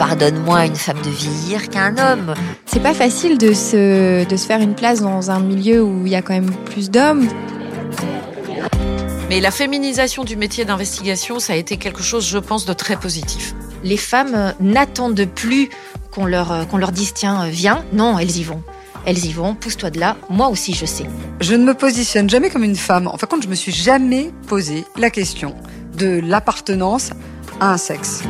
à une femme de vieillir qu'à un homme. C'est pas facile de se, de se faire une place dans un milieu où il y a quand même plus d'hommes. Mais la féminisation du métier d'investigation, ça a été quelque chose, je pense, de très positif. Les femmes euh, n'attendent plus qu'on leur, euh, qu'on leur dise tiens, euh, viens. Non, elles y vont. Elles y vont, pousse-toi de là. Moi aussi, je sais. Je ne me positionne jamais comme une femme. En fin de compte, je me suis jamais posé la question de l'appartenance à un sexe.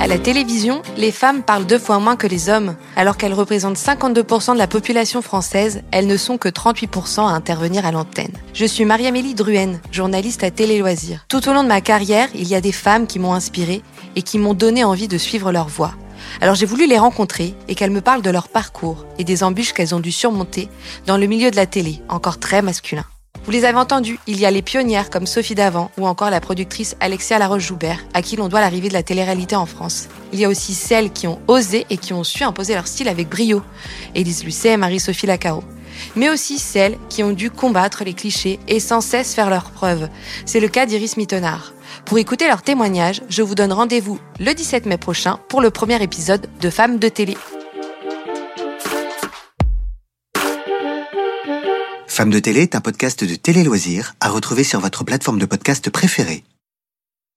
À la télévision, les femmes parlent deux fois moins que les hommes. Alors qu'elles représentent 52% de la population française, elles ne sont que 38% à intervenir à l'antenne. Je suis Marie-Amélie Druenne, journaliste à Télé Loisirs. Tout au long de ma carrière, il y a des femmes qui m'ont inspirée et qui m'ont donné envie de suivre leur voie. Alors j'ai voulu les rencontrer et qu'elles me parlent de leur parcours et des embûches qu'elles ont dû surmonter dans le milieu de la télé, encore très masculin. Vous les avez entendus, il y a les pionnières comme Sophie Davant ou encore la productrice Alexia Laroche-Joubert, à qui l'on doit l'arrivée de la télé-réalité en France. Il y a aussi celles qui ont osé et qui ont su imposer leur style avec brio, Élise Lucet et Marie-Sophie Lacaro. Mais aussi celles qui ont dû combattre les clichés et sans cesse faire leurs preuves. C'est le cas d'Iris Mittenard. Pour écouter leurs témoignages, je vous donne rendez-vous le 17 mai prochain pour le premier épisode de Femmes de télé. Femme de télé est un podcast de Télé Loisirs à retrouver sur votre plateforme de podcast préférée.